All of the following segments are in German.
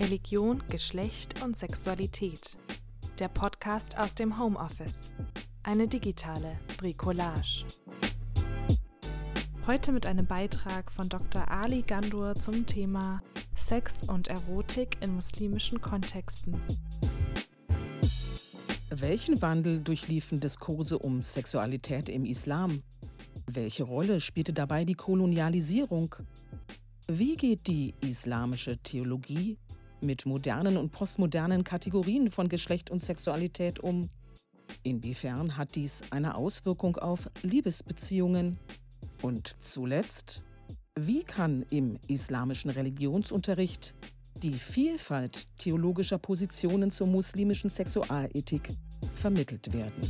Religion, Geschlecht und Sexualität. Der Podcast aus dem Homeoffice. Eine digitale Bricolage. Heute mit einem Beitrag von Dr. Ali Gandur zum Thema Sex und Erotik in muslimischen Kontexten. Welchen Wandel durchliefen Diskurse um Sexualität im Islam? Welche Rolle spielte dabei die Kolonialisierung? Wie geht die islamische Theologie mit modernen und postmodernen Kategorien von Geschlecht und Sexualität um? Inwiefern hat dies eine Auswirkung auf Liebesbeziehungen? Und zuletzt, wie kann im islamischen Religionsunterricht die Vielfalt theologischer Positionen zur muslimischen Sexualethik vermittelt werden?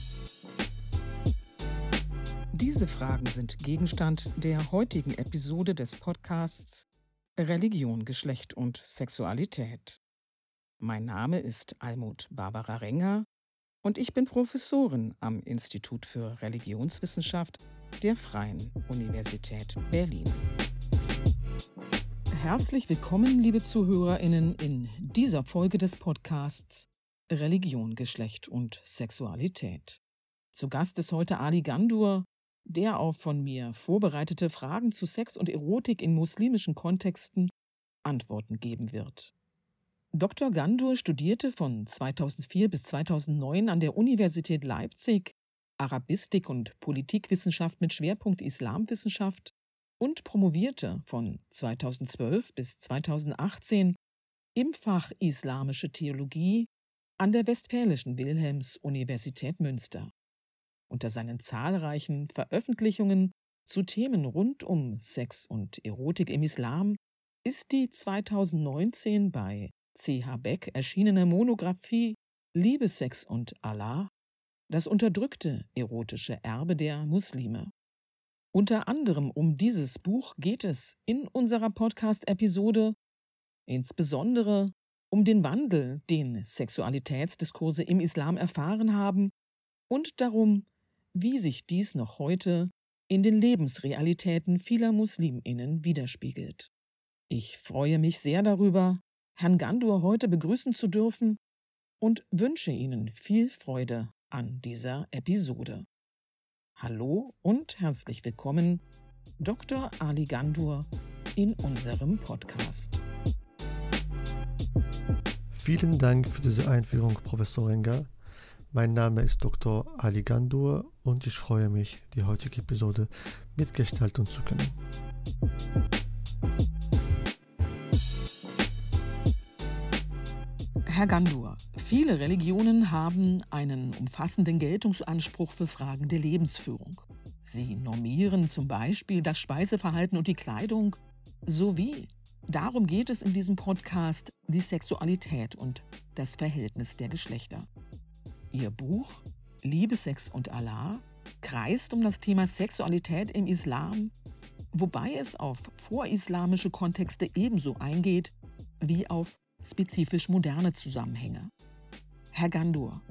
Diese Fragen sind Gegenstand der heutigen Episode des Podcasts Religion, Geschlecht und Sexualität. Mein Name ist Almut Barbara Renger und ich bin Professorin am Institut für Religionswissenschaft der Freien Universität Berlin. Herzlich willkommen, liebe Zuhörerinnen, in dieser Folge des Podcasts Religion, Geschlecht und Sexualität. Zu Gast ist heute Ali Gandur, der auf von mir vorbereitete Fragen zu Sex und Erotik in muslimischen Kontexten Antworten geben wird. Dr. Gandur studierte von 2004 bis 2009 an der Universität Leipzig Arabistik und Politikwissenschaft mit Schwerpunkt Islamwissenschaft und promovierte von 2012 bis 2018 im Fach Islamische Theologie an der Westfälischen Wilhelms-Universität Münster. Unter seinen zahlreichen Veröffentlichungen zu Themen rund um Sex und Erotik im Islam ist die 2019 bei C.H. Beck erschienene Monographie Liebe, Sex und Allah das unterdrückte erotische Erbe der Muslime. Unter anderem um dieses Buch geht es in unserer Podcast-Episode, insbesondere um den Wandel, den Sexualitätsdiskurse im Islam erfahren haben und darum, wie sich dies noch heute in den Lebensrealitäten vieler Musliminnen widerspiegelt. Ich freue mich sehr darüber, Herrn Gandur heute begrüßen zu dürfen und wünsche Ihnen viel Freude an dieser Episode. Hallo und herzlich willkommen, Dr. Ali Gandur, in unserem Podcast. Vielen Dank für diese Einführung, Professor Renger. Mein Name ist Dr. Ali Gandur und ich freue mich, die heutige Episode mitgestalten zu können. Herr Gandur, viele Religionen haben einen umfassenden Geltungsanspruch für Fragen der Lebensführung. Sie normieren zum Beispiel das Speiseverhalten und die Kleidung sowie, darum geht es in diesem Podcast, die Sexualität und das Verhältnis der Geschlechter. Ihr Buch Liebe, Sex und Allah kreist um das Thema Sexualität im Islam, wobei es auf vorislamische Kontexte ebenso eingeht wie auf spezifisch moderne Zusammenhänge. Herr Gandur,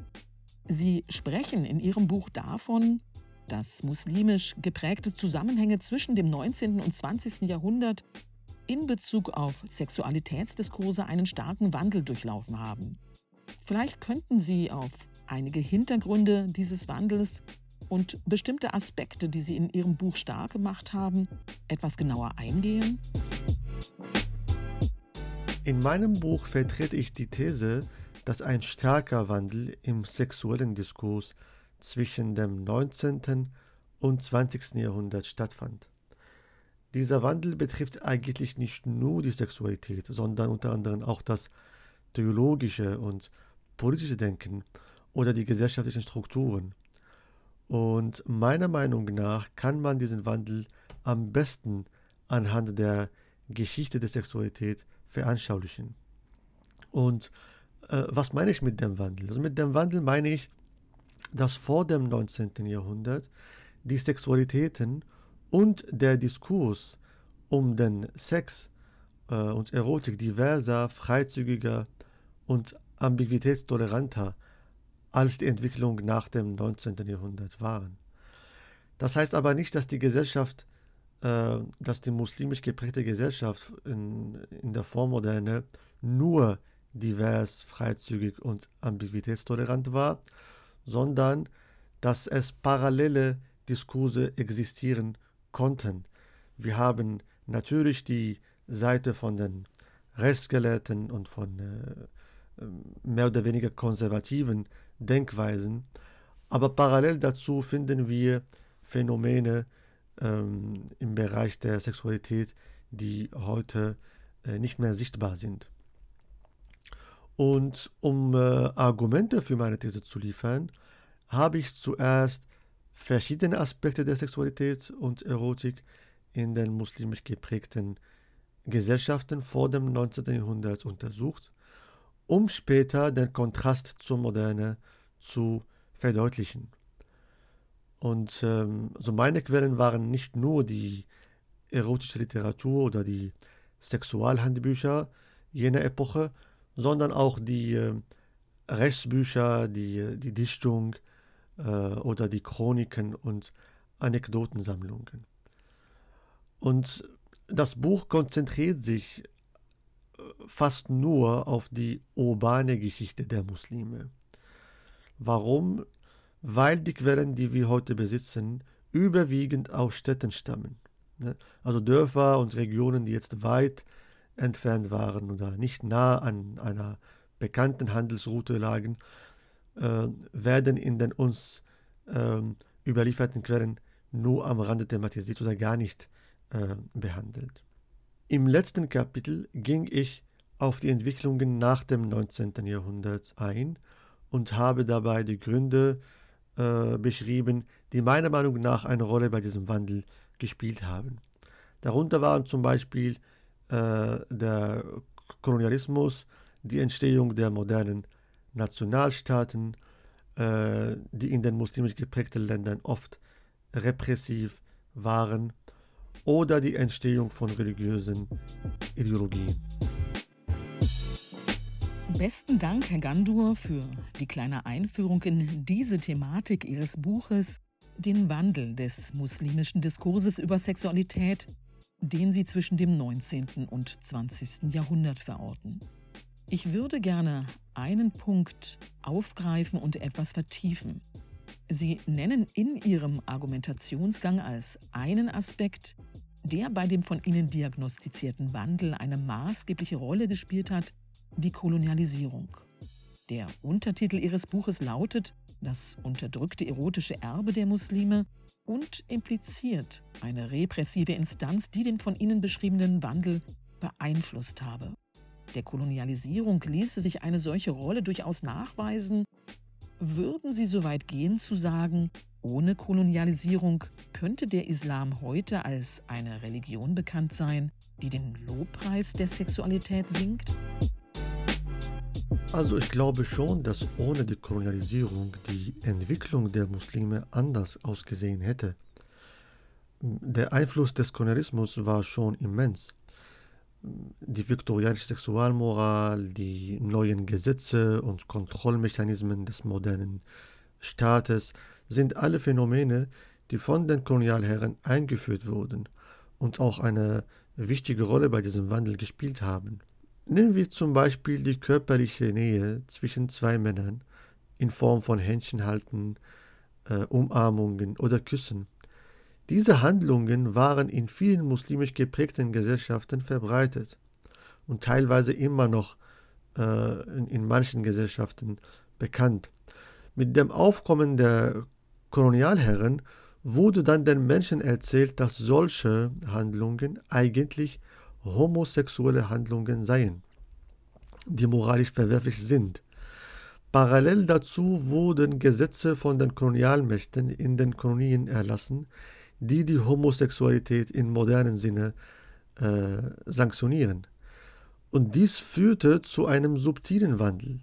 Sie sprechen in Ihrem Buch davon, dass muslimisch geprägte Zusammenhänge zwischen dem 19. und 20. Jahrhundert in Bezug auf Sexualitätsdiskurse einen starken Wandel durchlaufen haben. Vielleicht könnten Sie auf einige Hintergründe dieses Wandels und bestimmte Aspekte, die Sie in Ihrem Buch stark gemacht haben, etwas genauer eingehen? In meinem Buch vertrete ich die These, dass ein starker Wandel im sexuellen Diskurs zwischen dem 19. und 20. Jahrhundert stattfand. Dieser Wandel betrifft eigentlich nicht nur die Sexualität, sondern unter anderem auch das theologische und politische Denken oder die gesellschaftlichen Strukturen. Und meiner Meinung nach kann man diesen Wandel am besten anhand der Geschichte der Sexualität veranschaulichen. Und äh, was meine ich mit dem Wandel? Also mit dem Wandel meine ich, dass vor dem 19. Jahrhundert die Sexualitäten und der Diskurs um den Sex äh, und Erotik diverser, freizügiger und ambiguitätstoleranter als die Entwicklung nach dem 19. Jahrhundert waren. Das heißt aber nicht, dass die Gesellschaft äh, dass die muslimisch geprägte Gesellschaft in, in der Vormoderne nur divers, freizügig und ambiguitätstolerant war, sondern dass es parallele Diskurse existieren konnten. Wir haben natürlich die Seite von den Rechtsgelehrten und von äh, mehr oder weniger konservativen Denkweisen, aber parallel dazu finden wir Phänomene ähm, im Bereich der Sexualität, die heute äh, nicht mehr sichtbar sind. Und um äh, Argumente für meine These zu liefern, habe ich zuerst verschiedene Aspekte der Sexualität und Erotik in den muslimisch geprägten Gesellschaften vor dem 19. Jahrhundert untersucht, um später den Kontrast zur Moderne zu verdeutlichen. Und ähm, also meine Quellen waren nicht nur die erotische Literatur oder die Sexualhandbücher jener Epoche, sondern auch die äh, Rechtsbücher, die, die Dichtung äh, oder die Chroniken und Anekdotensammlungen. Und das Buch konzentriert sich fast nur auf die urbane Geschichte der Muslime. Warum? Weil die Quellen, die wir heute besitzen, überwiegend aus Städten stammen. Ne? Also Dörfer und Regionen, die jetzt weit entfernt waren oder nicht nah an einer bekannten Handelsroute lagen, äh, werden in den uns äh, überlieferten Quellen nur am Rande thematisiert oder gar nicht äh, behandelt. Im letzten Kapitel ging ich auf die Entwicklungen nach dem 19. Jahrhundert ein und habe dabei die Gründe äh, beschrieben, die meiner Meinung nach eine Rolle bei diesem Wandel gespielt haben. Darunter waren zum Beispiel äh, der Kolonialismus, die Entstehung der modernen Nationalstaaten, äh, die in den muslimisch geprägten Ländern oft repressiv waren, oder die Entstehung von religiösen Ideologien. Besten Dank, Herr Gandur, für die kleine Einführung in diese Thematik Ihres Buches, den Wandel des muslimischen Diskurses über Sexualität, den Sie zwischen dem 19. und 20. Jahrhundert verorten. Ich würde gerne einen Punkt aufgreifen und etwas vertiefen. Sie nennen in Ihrem Argumentationsgang als einen Aspekt, der bei dem von Ihnen diagnostizierten Wandel eine maßgebliche Rolle gespielt hat, die Kolonialisierung. Der Untertitel ihres Buches lautet Das unterdrückte erotische Erbe der Muslime und impliziert eine repressive Instanz, die den von Ihnen beschriebenen Wandel beeinflusst habe. Der Kolonialisierung ließe sich eine solche Rolle durchaus nachweisen. Würden Sie so weit gehen zu sagen, ohne Kolonialisierung könnte der Islam heute als eine Religion bekannt sein, die den Lobpreis der Sexualität singt? Also ich glaube schon, dass ohne die Kolonialisierung die Entwicklung der Muslime anders ausgesehen hätte. Der Einfluss des Kolonialismus war schon immens. Die viktorianische Sexualmoral, die neuen Gesetze und Kontrollmechanismen des modernen Staates sind alle Phänomene, die von den Kolonialherren eingeführt wurden und auch eine wichtige Rolle bei diesem Wandel gespielt haben. Nehmen wir zum Beispiel die körperliche Nähe zwischen zwei Männern in Form von Händchenhalten, äh, Umarmungen oder Küssen. Diese Handlungen waren in vielen muslimisch geprägten Gesellschaften verbreitet und teilweise immer noch äh, in, in manchen Gesellschaften bekannt. Mit dem Aufkommen der Kolonialherren wurde dann den Menschen erzählt, dass solche Handlungen eigentlich homosexuelle Handlungen seien, die moralisch verwerflich sind. Parallel dazu wurden Gesetze von den Kolonialmächten in den Kolonien erlassen, die die Homosexualität im modernen Sinne äh, sanktionieren. Und dies führte zu einem subtilen Wandel.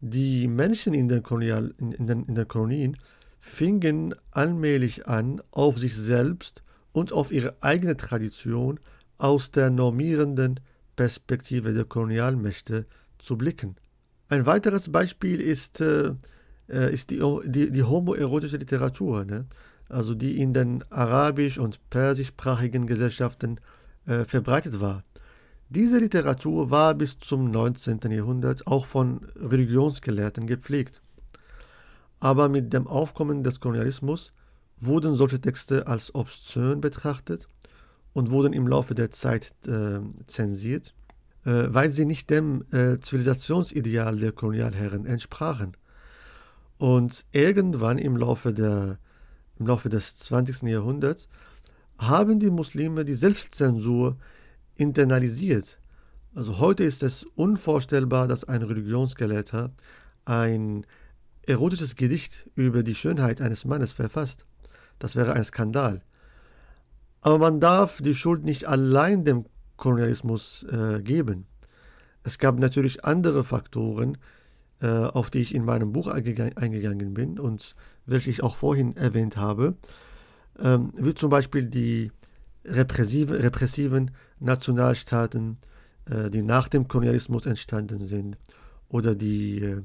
Die Menschen in den, Kolonial, in, in, den, in den Kolonien fingen allmählich an, auf sich selbst und auf ihre eigene Tradition aus der normierenden Perspektive der Kolonialmächte zu blicken. Ein weiteres Beispiel ist, äh, äh ist die, die, die homoerotische Literatur. Ne? Also die in den arabisch- und persischsprachigen Gesellschaften äh, verbreitet war. Diese Literatur war bis zum 19. Jahrhundert auch von Religionsgelehrten gepflegt. Aber mit dem Aufkommen des Kolonialismus wurden solche Texte als obszön betrachtet und wurden im Laufe der Zeit äh, zensiert, äh, weil sie nicht dem äh, Zivilisationsideal der Kolonialherren entsprachen. Und irgendwann im Laufe, der, im Laufe des 20. Jahrhunderts haben die Muslime die Selbstzensur internalisiert. Also heute ist es unvorstellbar, dass ein Religionsgelehrter ein erotisches Gedicht über die Schönheit eines Mannes verfasst. Das wäre ein Skandal. Aber man darf die Schuld nicht allein dem Kolonialismus äh, geben. Es gab natürlich andere Faktoren, auf die ich in meinem Buch eingegangen bin und welche ich auch vorhin erwähnt habe, ähm, wie zum Beispiel die repressive, repressiven Nationalstaaten, äh, die nach dem Kolonialismus entstanden sind, oder die äh,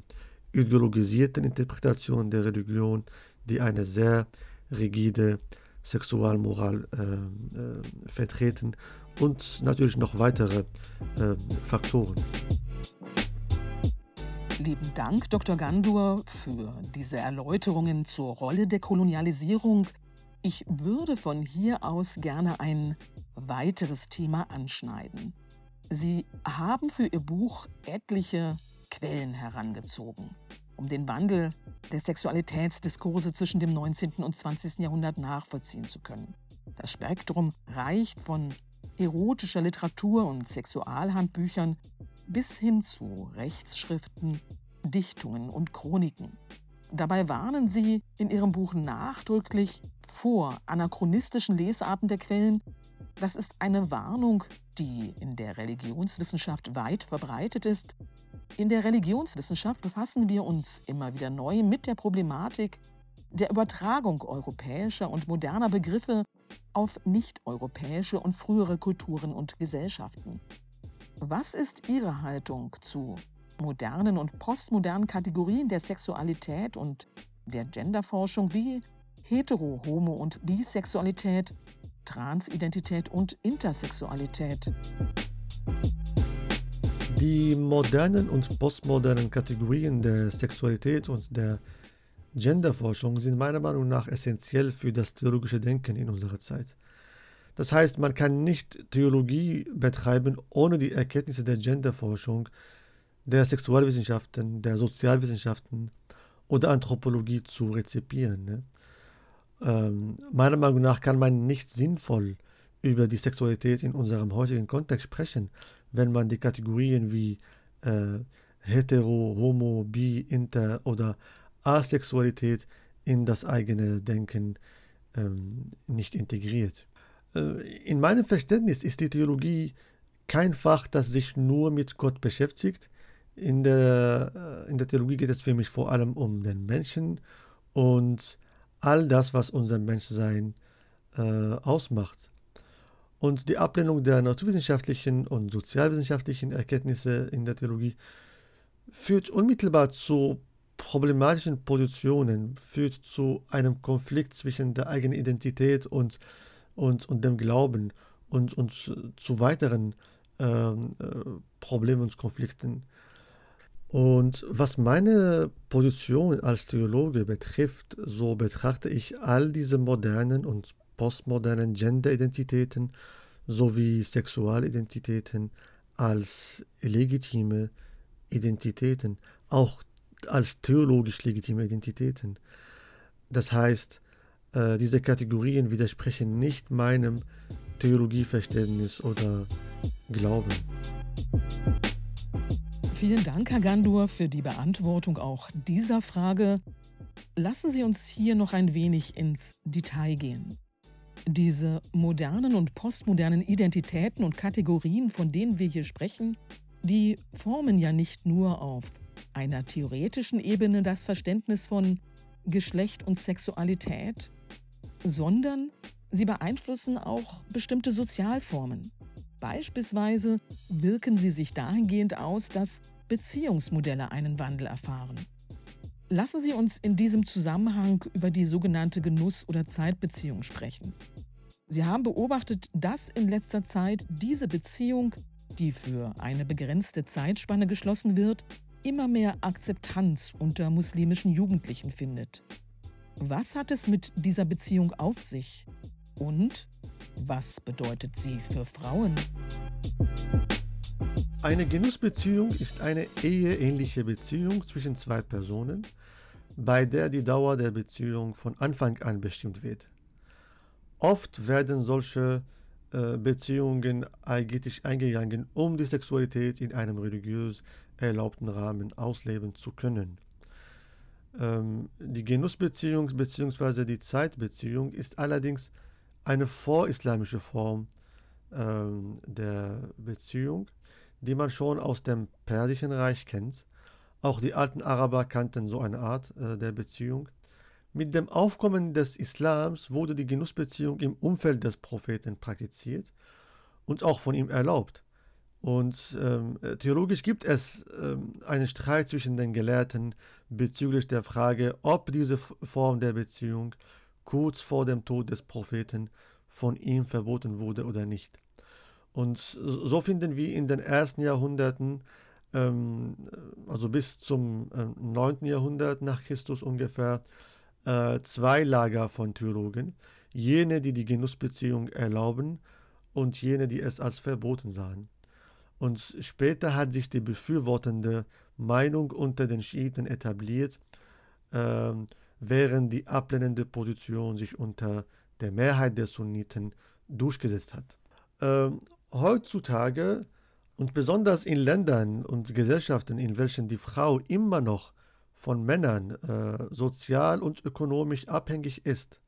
ideologisierten Interpretationen der Religion, die eine sehr rigide Sexualmoral äh, äh, vertreten und natürlich noch weitere äh, Faktoren. Lieben Dank, Dr. Gandur, für diese Erläuterungen zur Rolle der Kolonialisierung. Ich würde von hier aus gerne ein weiteres Thema anschneiden. Sie haben für Ihr Buch etliche Quellen herangezogen um den Wandel der Sexualitätsdiskurse zwischen dem 19. und 20. Jahrhundert nachvollziehen zu können. Das Spektrum reicht von erotischer Literatur und Sexualhandbüchern bis hin zu Rechtsschriften, Dichtungen und Chroniken. Dabei warnen sie in ihrem Buch nachdrücklich vor anachronistischen Lesarten der Quellen. Das ist eine Warnung, die in der Religionswissenschaft weit verbreitet ist in der Religionswissenschaft befassen wir uns immer wieder neu mit der Problematik der Übertragung europäischer und moderner Begriffe auf nicht-europäische und frühere Kulturen und Gesellschaften. Was ist Ihre Haltung zu modernen und postmodernen Kategorien der Sexualität und der Genderforschung wie Hetero-, Homo- und Bisexualität, Transidentität und Intersexualität? Die modernen und postmodernen Kategorien der Sexualität und der Genderforschung sind meiner Meinung nach essentiell für das theologische Denken in unserer Zeit. Das heißt, man kann nicht Theologie betreiben, ohne die Erkenntnisse der Genderforschung, der Sexualwissenschaften, der Sozialwissenschaften oder Anthropologie zu rezipieren. Ne? Ähm, meiner Meinung nach kann man nicht sinnvoll über die Sexualität in unserem heutigen Kontext sprechen, wenn man die Kategorien wie äh, hetero, homo, bi, inter oder Asexualität in das eigene Denken ähm, nicht integriert. Äh, in meinem Verständnis ist die Theologie kein Fach, das sich nur mit Gott beschäftigt. In der, äh, in der Theologie geht es für mich vor allem um den Menschen und all das, was unser Menschsein äh, ausmacht. Und die Ablehnung der naturwissenschaftlichen und sozialwissenschaftlichen Erkenntnisse in der Theologie führt unmittelbar zu problematischen Positionen, führt zu einem Konflikt zwischen der eigenen Identität und, und, und dem Glauben und, und zu weiteren ähm, äh, Problemen und Konflikten. Und was meine Position als Theologe betrifft, so betrachte ich all diese modernen und postmodernen Genderidentitäten sowie Sexualidentitäten als legitime Identitäten, auch als theologisch legitime Identitäten. Das heißt, äh, diese Kategorien widersprechen nicht meinem Theologieverständnis oder Glauben. Vielen Dank, Herr Gandur, für die Beantwortung auch dieser Frage. Lassen Sie uns hier noch ein wenig ins Detail gehen. Diese modernen und postmodernen Identitäten und Kategorien, von denen wir hier sprechen, die formen ja nicht nur auf einer theoretischen Ebene das Verständnis von Geschlecht und Sexualität, sondern sie beeinflussen auch bestimmte Sozialformen. Beispielsweise wirken sie sich dahingehend aus, dass Beziehungsmodelle einen Wandel erfahren. Lassen Sie uns in diesem Zusammenhang über die sogenannte Genuss- oder Zeitbeziehung sprechen. Sie haben beobachtet, dass in letzter Zeit diese Beziehung, die für eine begrenzte Zeitspanne geschlossen wird, immer mehr Akzeptanz unter muslimischen Jugendlichen findet. Was hat es mit dieser Beziehung auf sich? Und was bedeutet sie für Frauen? Eine Genussbeziehung ist eine eheähnliche Beziehung zwischen zwei Personen, bei der die Dauer der Beziehung von Anfang an bestimmt wird. Oft werden solche äh, Beziehungen eigentlich eingegangen, um die Sexualität in einem religiös erlaubten Rahmen ausleben zu können. Ähm, die Genussbeziehung bzw. die Zeitbeziehung ist allerdings eine vorislamische Form ähm, der Beziehung, die man schon aus dem Persischen Reich kennt. Auch die alten Araber kannten so eine Art äh, der Beziehung. Mit dem Aufkommen des Islams wurde die Genussbeziehung im Umfeld des Propheten praktiziert und auch von ihm erlaubt. Und ähm, theologisch gibt es ähm, einen Streit zwischen den Gelehrten bezüglich der Frage, ob diese Form der Beziehung kurz vor dem Tod des Propheten von ihm verboten wurde oder nicht. Und so finden wir in den ersten Jahrhunderten, ähm, also bis zum äh, 9. Jahrhundert nach Christus ungefähr, äh, zwei Lager von Theologen, jene, die die Genussbeziehung erlauben und jene, die es als verboten sahen. Und später hat sich die befürwortende Meinung unter den Schiiten etabliert, äh, während die ablehnende Position sich unter der Mehrheit der Sunniten durchgesetzt hat. Äh, heutzutage und besonders in Ländern und Gesellschaften, in welchen die Frau immer noch von Männern äh, sozial und ökonomisch abhängig ist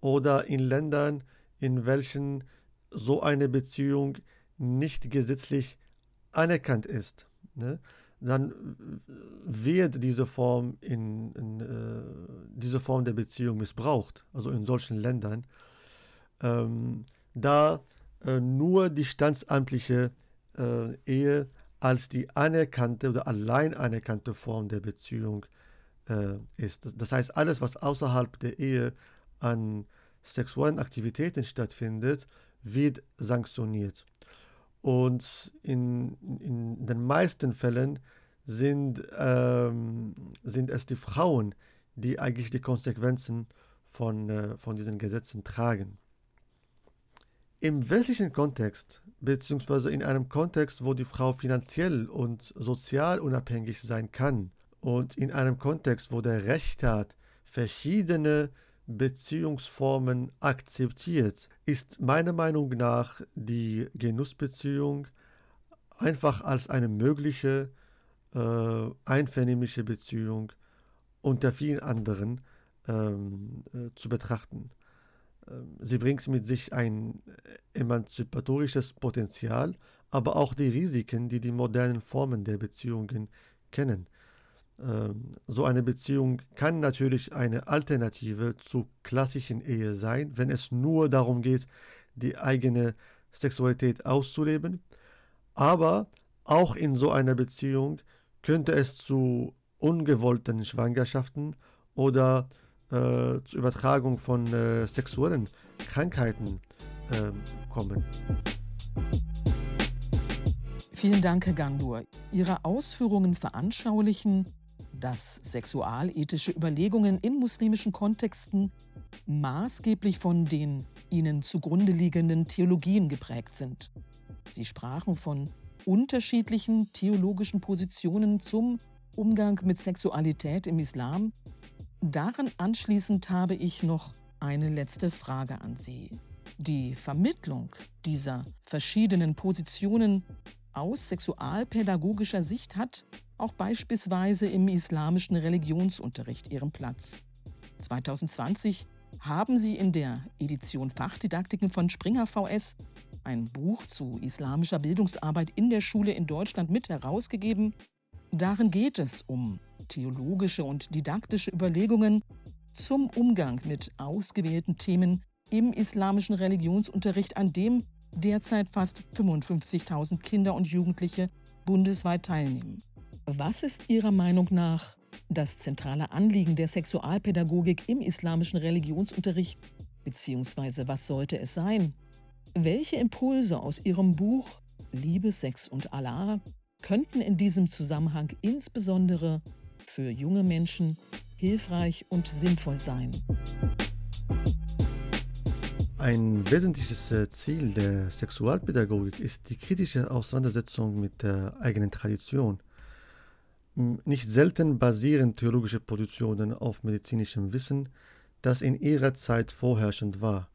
oder in Ländern, in welchen so eine Beziehung nicht gesetzlich anerkannt ist, ne, dann wird diese Form, in, in äh, diese Form der Beziehung missbraucht, also in solchen Ländern, ähm, da äh, nur die standsamtliche äh, Ehe als die anerkannte oder allein anerkannte Form der Beziehung äh, ist. Das heißt, alles, was außerhalb der Ehe an sexuellen Aktivitäten stattfindet, wird sanktioniert. Und in, in den meisten Fällen sind, ähm, sind es die Frauen, die eigentlich die Konsequenzen von, äh, von diesen Gesetzen tragen. Im westlichen Kontext, beziehungsweise in einem Kontext, wo die Frau finanziell und sozial unabhängig sein kann und in einem Kontext, wo der Rechtsstaat verschiedene Beziehungsformen akzeptiert, ist meiner Meinung nach die Genussbeziehung einfach als eine mögliche äh, einvernehmliche Beziehung unter vielen anderen ähm, äh, zu betrachten. Ähm, sie bringt mit sich ein emanzipatorisches Potenzial, aber auch die Risiken, die die modernen Formen der Beziehungen kennen. Ähm, so eine Beziehung kann natürlich eine Alternative zur klassischen Ehe sein, wenn es nur darum geht, die eigene Sexualität auszuleben. Aber auch in so einer Beziehung könnte es zu ungewollten Schwangerschaften oder äh, zur Übertragung von äh, sexuellen Krankheiten äh, kommen. Vielen Dank, Herr Gandur. Ihre Ausführungen veranschaulichen, dass sexualethische Überlegungen in muslimischen Kontexten maßgeblich von den ihnen zugrunde liegenden Theologien geprägt sind. Sie sprachen von unterschiedlichen theologischen Positionen zum Umgang mit Sexualität im Islam Daran anschließend habe ich noch eine letzte Frage an Sie. Die Vermittlung dieser verschiedenen Positionen aus sexualpädagogischer Sicht hat auch beispielsweise im islamischen Religionsunterricht ihren Platz. 2020 haben Sie in der Edition Fachdidaktiken von Springer VS ein Buch zu islamischer Bildungsarbeit in der Schule in Deutschland mit herausgegeben. Darin geht es um theologische und didaktische Überlegungen zum Umgang mit ausgewählten Themen im islamischen Religionsunterricht, an dem derzeit fast 55.000 Kinder und Jugendliche bundesweit teilnehmen. Was ist Ihrer Meinung nach das zentrale Anliegen der Sexualpädagogik im islamischen Religionsunterricht, beziehungsweise was sollte es sein? Welche Impulse aus Ihrem Buch Liebe, Sex und Allah könnten in diesem Zusammenhang insbesondere für junge Menschen hilfreich und sinnvoll sein? Ein wesentliches äh, Ziel der Sexualpädagogik ist die kritische Auseinandersetzung mit der eigenen Tradition. Nicht selten basieren theologische Positionen auf medizinischem Wissen, das in ihrer Zeit vorherrschend war.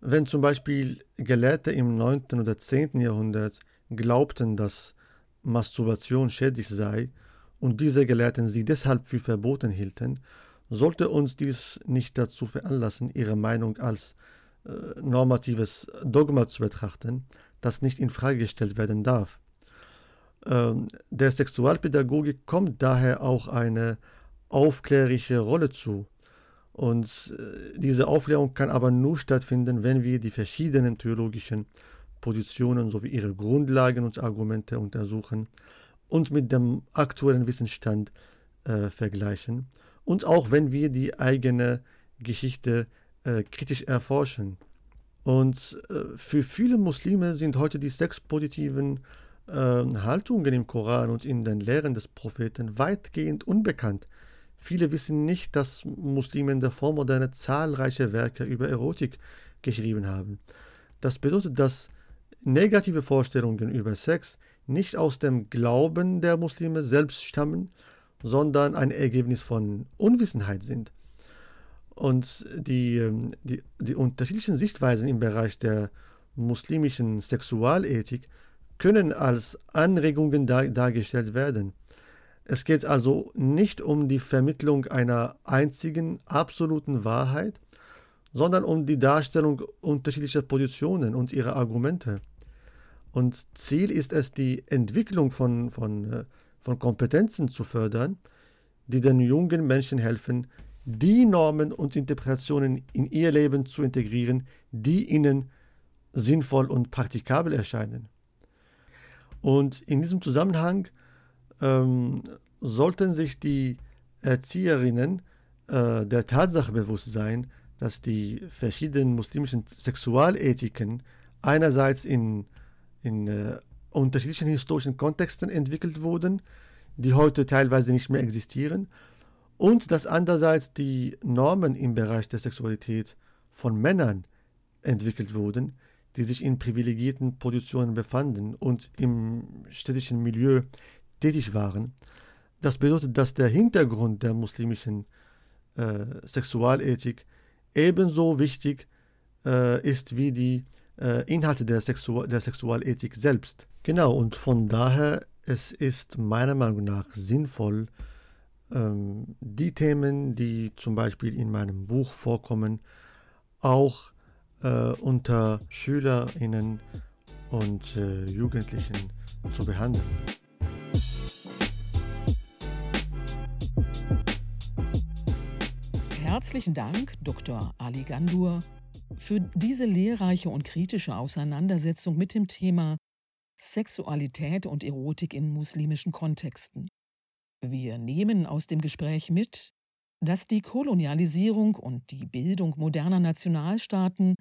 Wenn zum Beispiel Gelehrte im 9. oder 10. Jahrhundert glaubten, dass Masturbation schädlich sei und diese Gelehrten sie deshalb für verboten hielten, sollte uns dies nicht dazu veranlassen, ihre Meinung als äh, normatives Dogma zu betrachten, das nicht in Frage gestellt werden darf. Ähm, der Sexualpädagogik kommt daher auch eine aufklärische Rolle zu. Und äh, diese Aufklärung kann aber nur stattfinden, wenn wir die verschiedenen theologischen Positionen sowie ihre Grundlagen und Argumente untersuchen und mit dem aktuellen Wissensstand äh, vergleichen. Und auch wenn wir die eigene Geschichte äh, kritisch erforschen. Und äh, für viele Muslime sind heute die sechs positiven ähm, Haltungen im Koran und in den Lehren des Propheten weitgehend unbekannt. Viele wissen nicht, dass Muslime in der Vormoderne zahlreiche Werke über Erotik geschrieben haben. Das bedeutet, dass negative Vorstellungen über Sex nicht aus dem Glauben der Muslime selbst stammen, sondern ein Ergebnis von Unwissenheit sind. Und die, ähm, die, die unterschiedlichen Sichtweisen im Bereich der muslimischen Sexualethik können als Anregungen dar dargestellt werden. Es geht also nicht um die Vermittlung einer einzigen absoluten Wahrheit, sondern um die Darstellung unterschiedlicher Positionen und ihrer Argumente. Und Ziel ist es, die Entwicklung von, von, äh, von Kompetenzen zu fördern, die den jungen Menschen helfen, die Normen und Interpretationen in ihr Leben zu integrieren, die ihnen sinnvoll und praktikabel erscheinen. Und in diesem Zusammenhang ähm, sollten sich die Erzieherinnen äh, der Tatsache bewusst sein, dass die verschiedenen muslimischen Sexualethiken einerseits in, in äh, unterschiedlichen historischen Kontexten entwickelt wurden, die heute teilweise nicht mehr existieren, und dass andererseits die Normen im Bereich der Sexualität von Männern entwickelt wurden, die sich in privilegierten Positionen befanden und im städtischen Milieu tätig waren. Das bedeutet, dass der Hintergrund der muslimischen äh, Sexualethik ebenso wichtig äh, ist wie die äh, Inhalte der, Sexu der Sexualethik selbst. Genau, und von daher es ist meiner Meinung nach sinnvoll, ähm, die Themen, die zum Beispiel in meinem Buch vorkommen, auch äh, unter Schülerinnen und äh, Jugendlichen zu behandeln. Herzlichen Dank, Dr. Ali Gandur, für diese lehrreiche und kritische Auseinandersetzung mit dem Thema Sexualität und Erotik in muslimischen Kontexten. Wir nehmen aus dem Gespräch mit, dass die Kolonialisierung und die Bildung moderner Nationalstaaten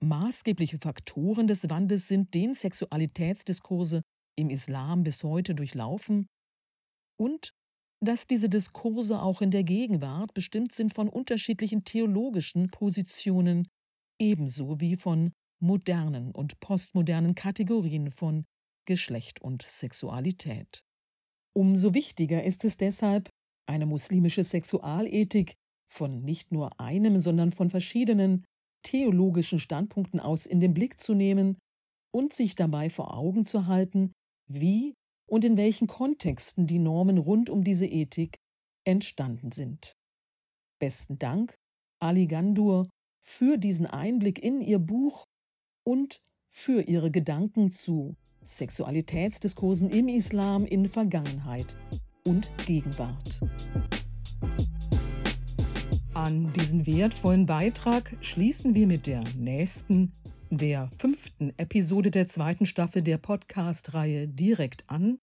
Maßgebliche Faktoren des Wandels sind, den Sexualitätsdiskurse im Islam bis heute durchlaufen und dass diese Diskurse auch in der Gegenwart bestimmt sind von unterschiedlichen theologischen Positionen, ebenso wie von modernen und postmodernen Kategorien von Geschlecht und Sexualität. Umso wichtiger ist es deshalb, eine muslimische Sexualethik von nicht nur einem, sondern von verschiedenen theologischen Standpunkten aus in den Blick zu nehmen und sich dabei vor Augen zu halten, wie und in welchen Kontexten die Normen rund um diese Ethik entstanden sind. Besten Dank, Ali Gandur, für diesen Einblick in Ihr Buch und für Ihre Gedanken zu Sexualitätsdiskursen im Islam in Vergangenheit und Gegenwart. An diesen wertvollen Beitrag schließen wir mit der nächsten, der fünften Episode der zweiten Staffel der Podcast-Reihe direkt an,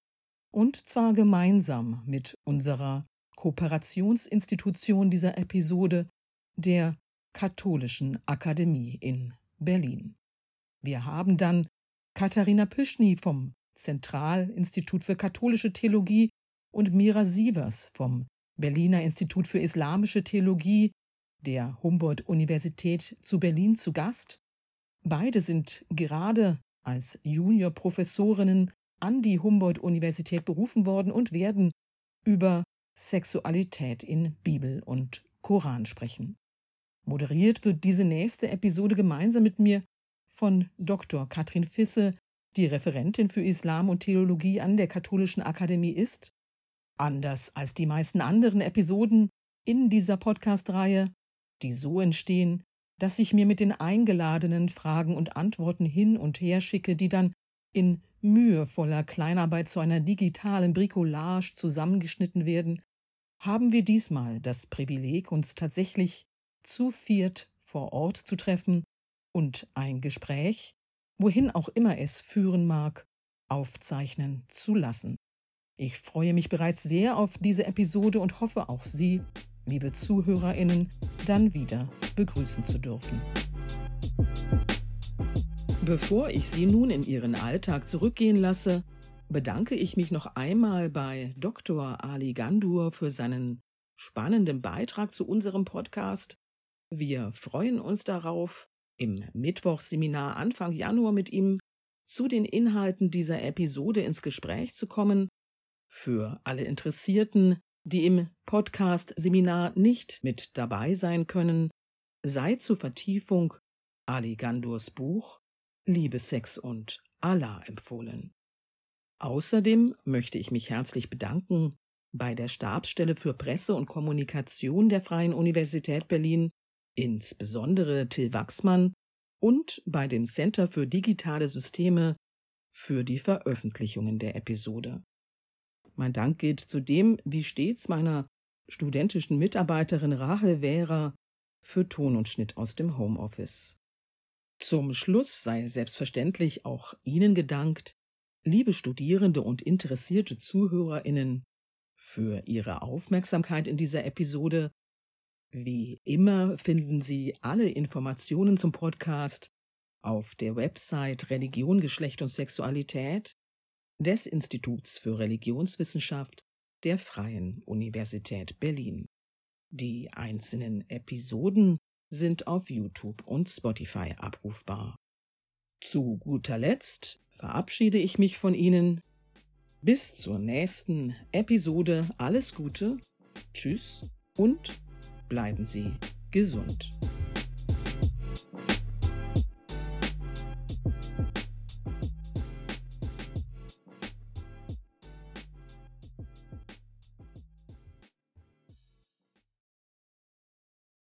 und zwar gemeinsam mit unserer Kooperationsinstitution dieser Episode, der Katholischen Akademie in Berlin. Wir haben dann Katharina Pischny vom Zentralinstitut für katholische Theologie und Mira Sievers vom Berliner Institut für Islamische Theologie der Humboldt-Universität zu Berlin zu Gast. Beide sind gerade als Juniorprofessorinnen an die Humboldt-Universität berufen worden und werden über Sexualität in Bibel und Koran sprechen. Moderiert wird diese nächste Episode gemeinsam mit mir von Dr. Katrin Fisse, die Referentin für Islam und Theologie an der Katholischen Akademie ist. Anders als die meisten anderen Episoden in dieser Podcast-Reihe, die so entstehen, dass ich mir mit den eingeladenen Fragen und Antworten hin und her schicke, die dann in mühevoller Kleinarbeit zu einer digitalen Bricolage zusammengeschnitten werden, haben wir diesmal das Privileg, uns tatsächlich zu viert vor Ort zu treffen und ein Gespräch, wohin auch immer es führen mag, aufzeichnen zu lassen. Ich freue mich bereits sehr auf diese Episode und hoffe auch Sie, liebe Zuhörerinnen, dann wieder begrüßen zu dürfen. Bevor ich Sie nun in Ihren Alltag zurückgehen lasse, bedanke ich mich noch einmal bei Dr. Ali Gandur für seinen spannenden Beitrag zu unserem Podcast. Wir freuen uns darauf, im Mittwochsseminar Anfang Januar mit ihm zu den Inhalten dieser Episode ins Gespräch zu kommen. Für alle Interessierten, die im Podcast-Seminar nicht mit dabei sein können, sei zur Vertiefung Ali Gandurs Buch Liebe, Sex und Allah empfohlen. Außerdem möchte ich mich herzlich bedanken bei der Stabsstelle für Presse und Kommunikation der Freien Universität Berlin, insbesondere Till Wachsmann, und bei dem Center für digitale Systeme für die Veröffentlichungen der Episode. Mein Dank gilt zudem wie stets meiner studentischen Mitarbeiterin Rahel Währer für Ton und Schnitt aus dem Homeoffice. Zum Schluss sei selbstverständlich auch Ihnen gedankt, liebe Studierende und interessierte Zuhörerinnen, für Ihre Aufmerksamkeit in dieser Episode. Wie immer finden Sie alle Informationen zum Podcast auf der Website Religion, Geschlecht und Sexualität des Instituts für Religionswissenschaft der Freien Universität Berlin. Die einzelnen Episoden sind auf YouTube und Spotify abrufbar. Zu guter Letzt verabschiede ich mich von Ihnen. Bis zur nächsten Episode alles Gute, tschüss und bleiben Sie gesund.